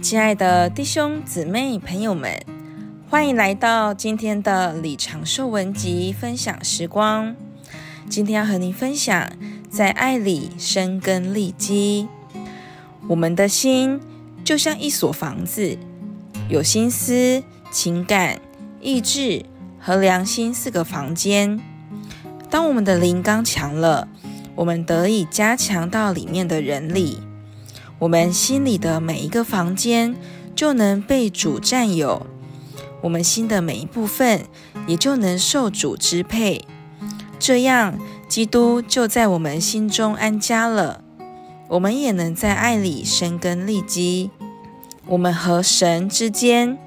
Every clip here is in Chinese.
亲爱的弟兄姊妹朋友们，欢迎来到今天的李长寿文集分享时光。今天要和您分享，在爱里生根立基。我们的心就像一所房子，有心思、情感、意志和良心四个房间。当我们的灵刚强了，我们得以加强到里面的人里。我们心里的每一个房间就能被主占有，我们心的每一部分也就能受主支配。这样，基督就在我们心中安家了，我们也能在爱里生根立基。我们和神之间，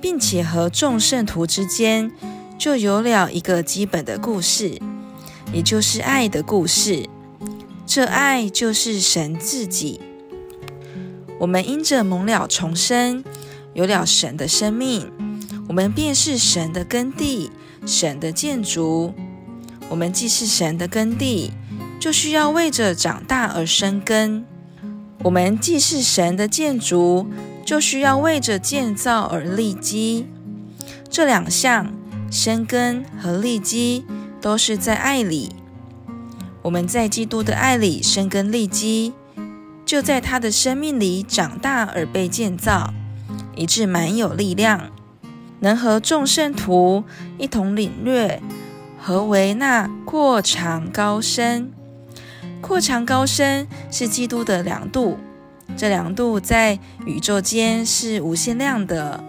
并且和众圣徒之间，就有了一个基本的故事，也就是爱的故事。这爱就是神自己。我们因着蒙了重生，有了神的生命，我们便是神的耕地，神的建筑。我们既是神的耕地，就需要为着长大而生根；我们既是神的建筑，就需要为着建造而立基。这两项，生根和立基，都是在爱里。我们在基督的爱里生根立基。就在他的生命里长大而被建造，以致满有力量，能和众圣徒一同领略何为那阔长高深。阔长高深是基督的量度，这量度在宇宙间是无限量的。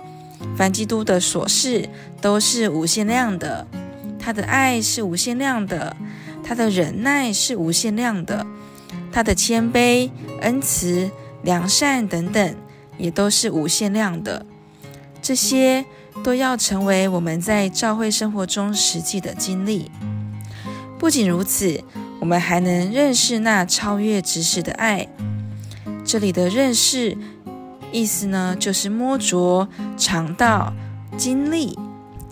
凡基督的所事都是无限量的，他的爱是无限量的，他的忍耐是无限量的。他的谦卑、恩慈、良善等等，也都是无限量的。这些都要成为我们在教会生活中实际的经历。不仅如此，我们还能认识那超越知识的爱。这里的认识，意思呢，就是摸着、尝到、经历。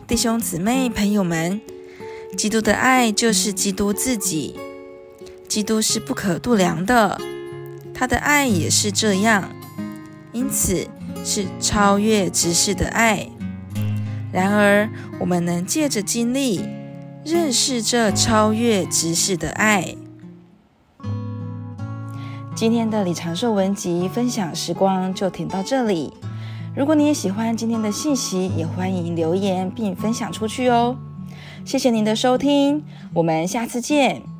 弟兄姊妹、朋友们，基督的爱就是基督自己。基督是不可度量的，他的爱也是这样，因此是超越知识的爱。然而，我们能借着经历认识这超越知识的爱。今天的李长寿文集分享时光就停到这里。如果你也喜欢今天的信息，也欢迎留言并分享出去哦。谢谢您的收听，我们下次见。